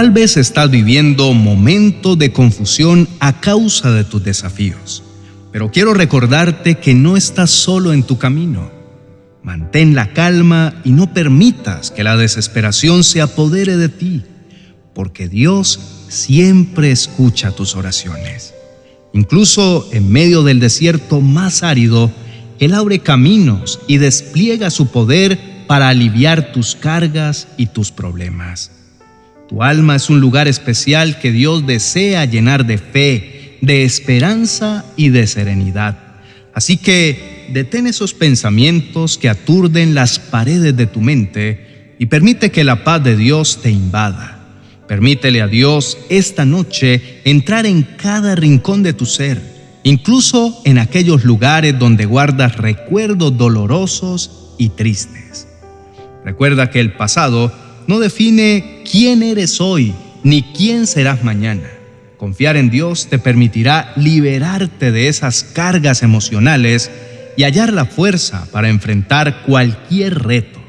Tal vez estás viviendo momentos de confusión a causa de tus desafíos, pero quiero recordarte que no estás solo en tu camino. Mantén la calma y no permitas que la desesperación se apodere de ti, porque Dios siempre escucha tus oraciones. Incluso en medio del desierto más árido, Él abre caminos y despliega su poder para aliviar tus cargas y tus problemas. Tu alma es un lugar especial que Dios desea llenar de fe, de esperanza y de serenidad. Así que detén esos pensamientos que aturden las paredes de tu mente y permite que la paz de Dios te invada. Permítele a Dios esta noche entrar en cada rincón de tu ser, incluso en aquellos lugares donde guardas recuerdos dolorosos y tristes. Recuerda que el pasado no define quién eres hoy ni quién serás mañana. Confiar en Dios te permitirá liberarte de esas cargas emocionales y hallar la fuerza para enfrentar cualquier reto.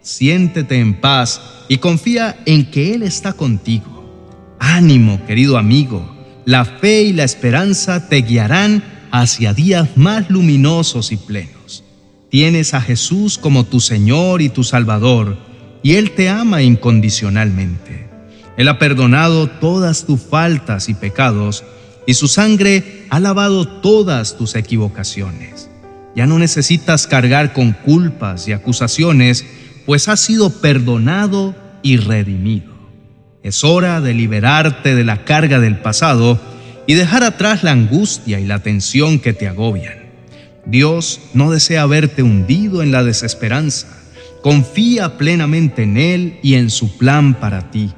Siéntete en paz y confía en que Él está contigo. Ánimo, querido amigo. La fe y la esperanza te guiarán hacia días más luminosos y plenos. Tienes a Jesús como tu Señor y tu Salvador y Él te ama incondicionalmente. Él ha perdonado todas tus faltas y pecados y su sangre ha lavado todas tus equivocaciones. Ya no necesitas cargar con culpas y acusaciones, pues has sido perdonado y redimido. Es hora de liberarte de la carga del pasado y dejar atrás la angustia y la tensión que te agobian. Dios no desea verte hundido en la desesperanza Confía plenamente en Él y en su plan para ti.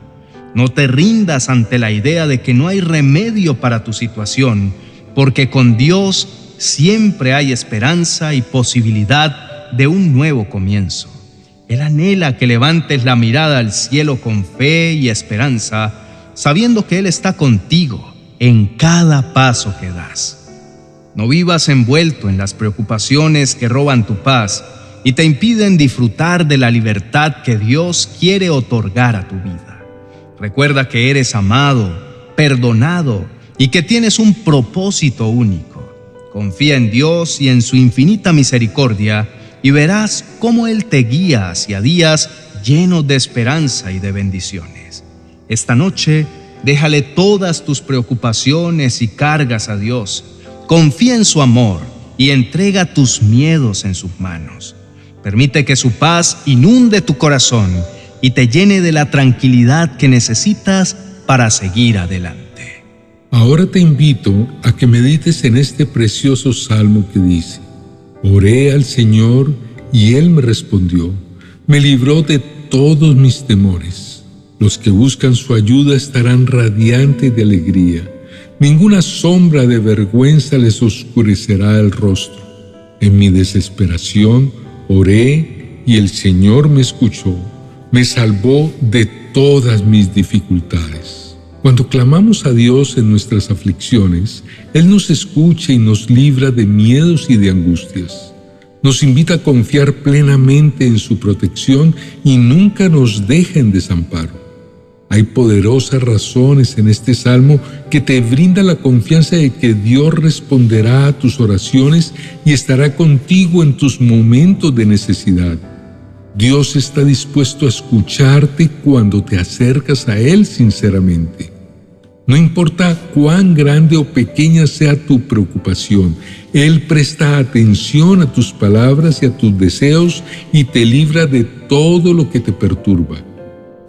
No te rindas ante la idea de que no hay remedio para tu situación, porque con Dios siempre hay esperanza y posibilidad de un nuevo comienzo. Él anhela que levantes la mirada al cielo con fe y esperanza, sabiendo que Él está contigo en cada paso que das. No vivas envuelto en las preocupaciones que roban tu paz, y te impiden disfrutar de la libertad que Dios quiere otorgar a tu vida. Recuerda que eres amado, perdonado y que tienes un propósito único. Confía en Dios y en su infinita misericordia y verás cómo Él te guía hacia días llenos de esperanza y de bendiciones. Esta noche, déjale todas tus preocupaciones y cargas a Dios. Confía en su amor y entrega tus miedos en sus manos. Permite que su paz inunde tu corazón y te llene de la tranquilidad que necesitas para seguir adelante. Ahora te invito a que medites en este precioso salmo que dice, Oré al Señor y Él me respondió, me libró de todos mis temores. Los que buscan su ayuda estarán radiantes de alegría. Ninguna sombra de vergüenza les oscurecerá el rostro. En mi desesperación, Oré y el Señor me escuchó, me salvó de todas mis dificultades. Cuando clamamos a Dios en nuestras aflicciones, Él nos escucha y nos libra de miedos y de angustias. Nos invita a confiar plenamente en su protección y nunca nos deja en desamparo. Hay poderosas razones en este salmo que te brinda la confianza de que Dios responderá a tus oraciones y estará contigo en tus momentos de necesidad. Dios está dispuesto a escucharte cuando te acercas a Él sinceramente. No importa cuán grande o pequeña sea tu preocupación, Él presta atención a tus palabras y a tus deseos y te libra de todo lo que te perturba.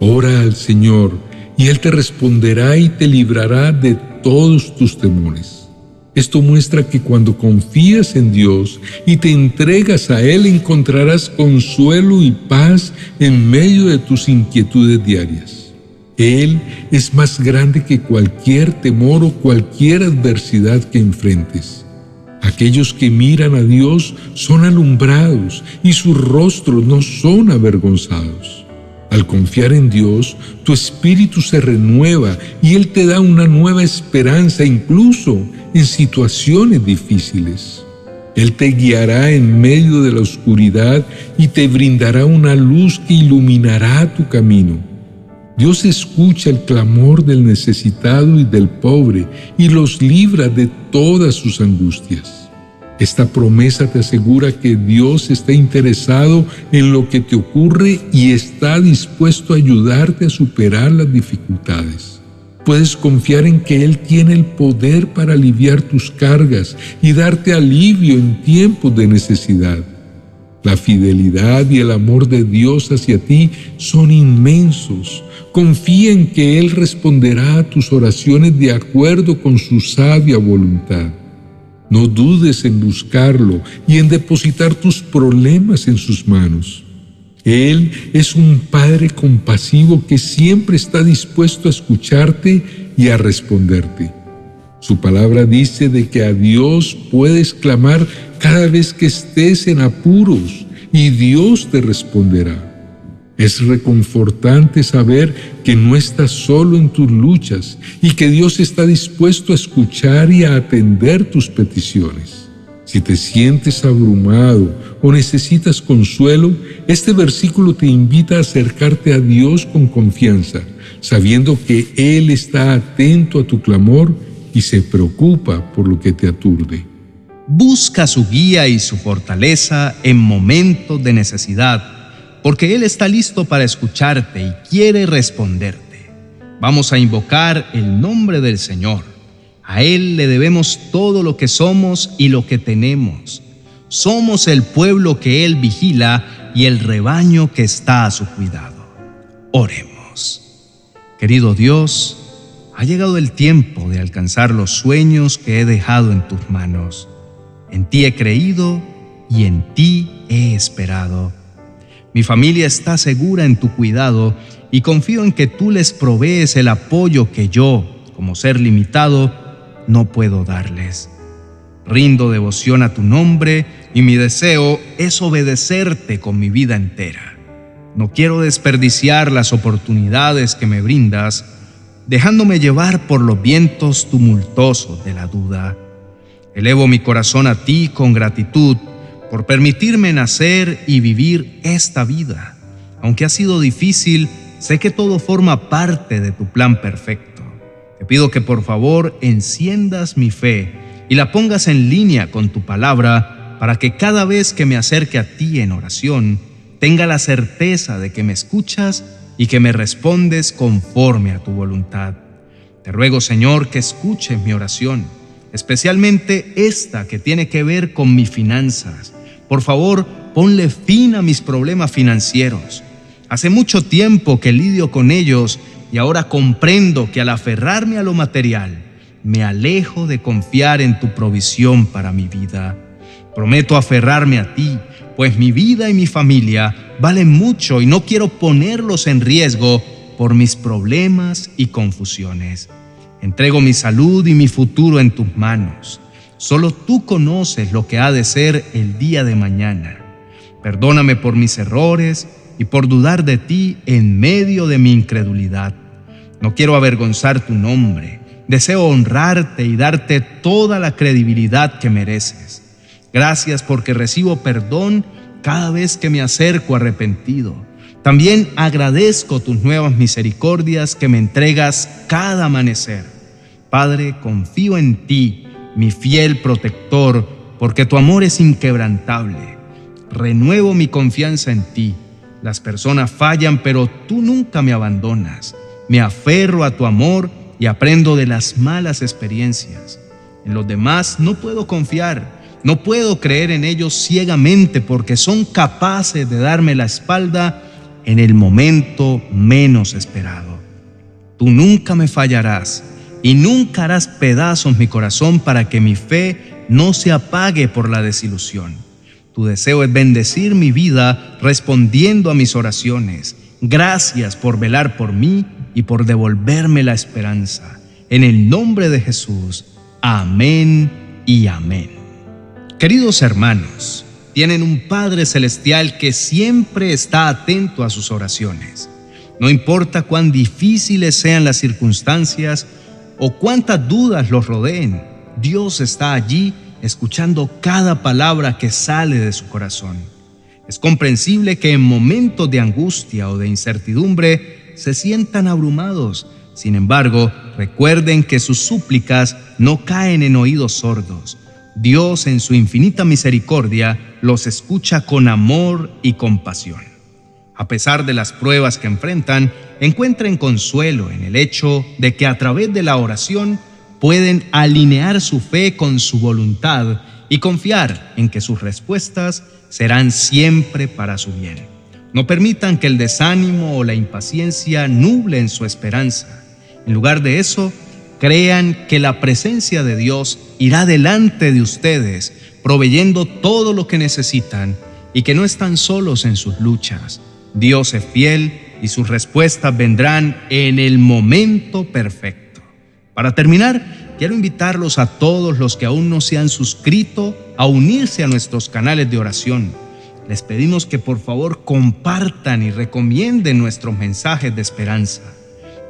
Ora al Señor y Él te responderá y te librará de todos tus temores. Esto muestra que cuando confías en Dios y te entregas a Él encontrarás consuelo y paz en medio de tus inquietudes diarias. Él es más grande que cualquier temor o cualquier adversidad que enfrentes. Aquellos que miran a Dios son alumbrados y sus rostros no son avergonzados. Al confiar en Dios, tu espíritu se renueva y Él te da una nueva esperanza incluso en situaciones difíciles. Él te guiará en medio de la oscuridad y te brindará una luz que iluminará tu camino. Dios escucha el clamor del necesitado y del pobre y los libra de todas sus angustias. Esta promesa te asegura que Dios está interesado en lo que te ocurre y está dispuesto a ayudarte a superar las dificultades. Puedes confiar en que Él tiene el poder para aliviar tus cargas y darte alivio en tiempos de necesidad. La fidelidad y el amor de Dios hacia ti son inmensos. Confía en que Él responderá a tus oraciones de acuerdo con su sabia voluntad. No dudes en buscarlo y en depositar tus problemas en sus manos. Él es un Padre compasivo que siempre está dispuesto a escucharte y a responderte. Su palabra dice de que a Dios puedes clamar cada vez que estés en apuros y Dios te responderá. Es reconfortante saber que no estás solo en tus luchas y que Dios está dispuesto a escuchar y a atender tus peticiones. Si te sientes abrumado o necesitas consuelo, este versículo te invita a acercarte a Dios con confianza, sabiendo que Él está atento a tu clamor y se preocupa por lo que te aturde. Busca su guía y su fortaleza en momentos de necesidad, porque Él está listo para escucharte y quiere responderte. Vamos a invocar el nombre del Señor a Él le debemos todo lo que somos y lo que tenemos. Somos el pueblo que Él vigila y el rebaño que está a su cuidado. Oremos. Querido Dios, ha llegado el tiempo de alcanzar los sueños que he dejado en tus manos. En ti he creído y en ti he esperado. Mi familia está segura en tu cuidado y confío en que tú les provees el apoyo que yo, como ser limitado, no puedo darles. Rindo devoción a tu nombre y mi deseo es obedecerte con mi vida entera. No quiero desperdiciar las oportunidades que me brindas, dejándome llevar por los vientos tumultuosos de la duda. Elevo mi corazón a ti con gratitud por permitirme nacer y vivir esta vida. Aunque ha sido difícil, sé que todo forma parte de tu plan perfecto. Te pido que por favor enciendas mi fe y la pongas en línea con tu palabra para que cada vez que me acerque a ti en oración, tenga la certeza de que me escuchas y que me respondes conforme a tu voluntad. Te ruego, Señor, que escuches mi oración, especialmente esta que tiene que ver con mis finanzas. Por favor, ponle fin a mis problemas financieros. Hace mucho tiempo que lidio con ellos y ahora comprendo que al aferrarme a lo material, me alejo de confiar en tu provisión para mi vida. Prometo aferrarme a ti, pues mi vida y mi familia valen mucho y no quiero ponerlos en riesgo por mis problemas y confusiones. Entrego mi salud y mi futuro en tus manos. Solo tú conoces lo que ha de ser el día de mañana. Perdóname por mis errores y por dudar de ti en medio de mi incredulidad. No quiero avergonzar tu nombre. Deseo honrarte y darte toda la credibilidad que mereces. Gracias porque recibo perdón cada vez que me acerco arrepentido. También agradezco tus nuevas misericordias que me entregas cada amanecer. Padre, confío en ti, mi fiel protector, porque tu amor es inquebrantable. Renuevo mi confianza en ti. Las personas fallan, pero tú nunca me abandonas. Me aferro a tu amor y aprendo de las malas experiencias. En los demás no puedo confiar, no puedo creer en ellos ciegamente porque son capaces de darme la espalda en el momento menos esperado. Tú nunca me fallarás y nunca harás pedazos mi corazón para que mi fe no se apague por la desilusión. Tu deseo es bendecir mi vida respondiendo a mis oraciones. Gracias por velar por mí y por devolverme la esperanza. En el nombre de Jesús, amén y amén. Queridos hermanos, tienen un Padre Celestial que siempre está atento a sus oraciones. No importa cuán difíciles sean las circunstancias o cuántas dudas los rodeen, Dios está allí escuchando cada palabra que sale de su corazón. Es comprensible que en momentos de angustia o de incertidumbre se sientan abrumados. Sin embargo, recuerden que sus súplicas no caen en oídos sordos. Dios en su infinita misericordia los escucha con amor y compasión. A pesar de las pruebas que enfrentan, encuentren consuelo en el hecho de que a través de la oración pueden alinear su fe con su voluntad y confiar en que sus respuestas serán siempre para su bien. No permitan que el desánimo o la impaciencia nublen su esperanza. En lugar de eso, crean que la presencia de Dios irá delante de ustedes, proveyendo todo lo que necesitan y que no están solos en sus luchas. Dios es fiel y sus respuestas vendrán en el momento perfecto. Para terminar, quiero invitarlos a todos los que aún no se han suscrito a unirse a nuestros canales de oración. Les pedimos que por favor compartan y recomienden nuestros mensajes de esperanza.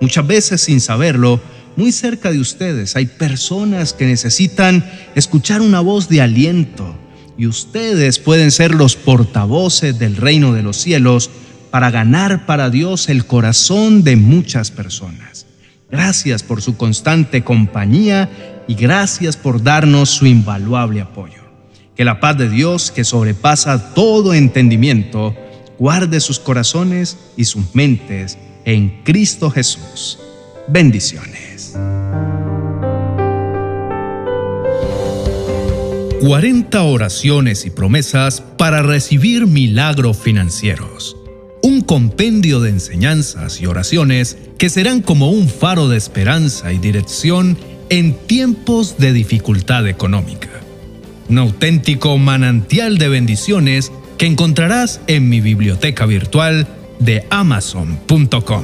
Muchas veces sin saberlo, muy cerca de ustedes hay personas que necesitan escuchar una voz de aliento y ustedes pueden ser los portavoces del reino de los cielos para ganar para Dios el corazón de muchas personas. Gracias por su constante compañía y gracias por darnos su invaluable apoyo. Que la paz de Dios, que sobrepasa todo entendimiento, guarde sus corazones y sus mentes en Cristo Jesús. Bendiciones. 40 oraciones y promesas para recibir milagros financieros. Un compendio de enseñanzas y oraciones que serán como un faro de esperanza y dirección en tiempos de dificultad económica. Un auténtico manantial de bendiciones que encontrarás en mi biblioteca virtual de amazon.com.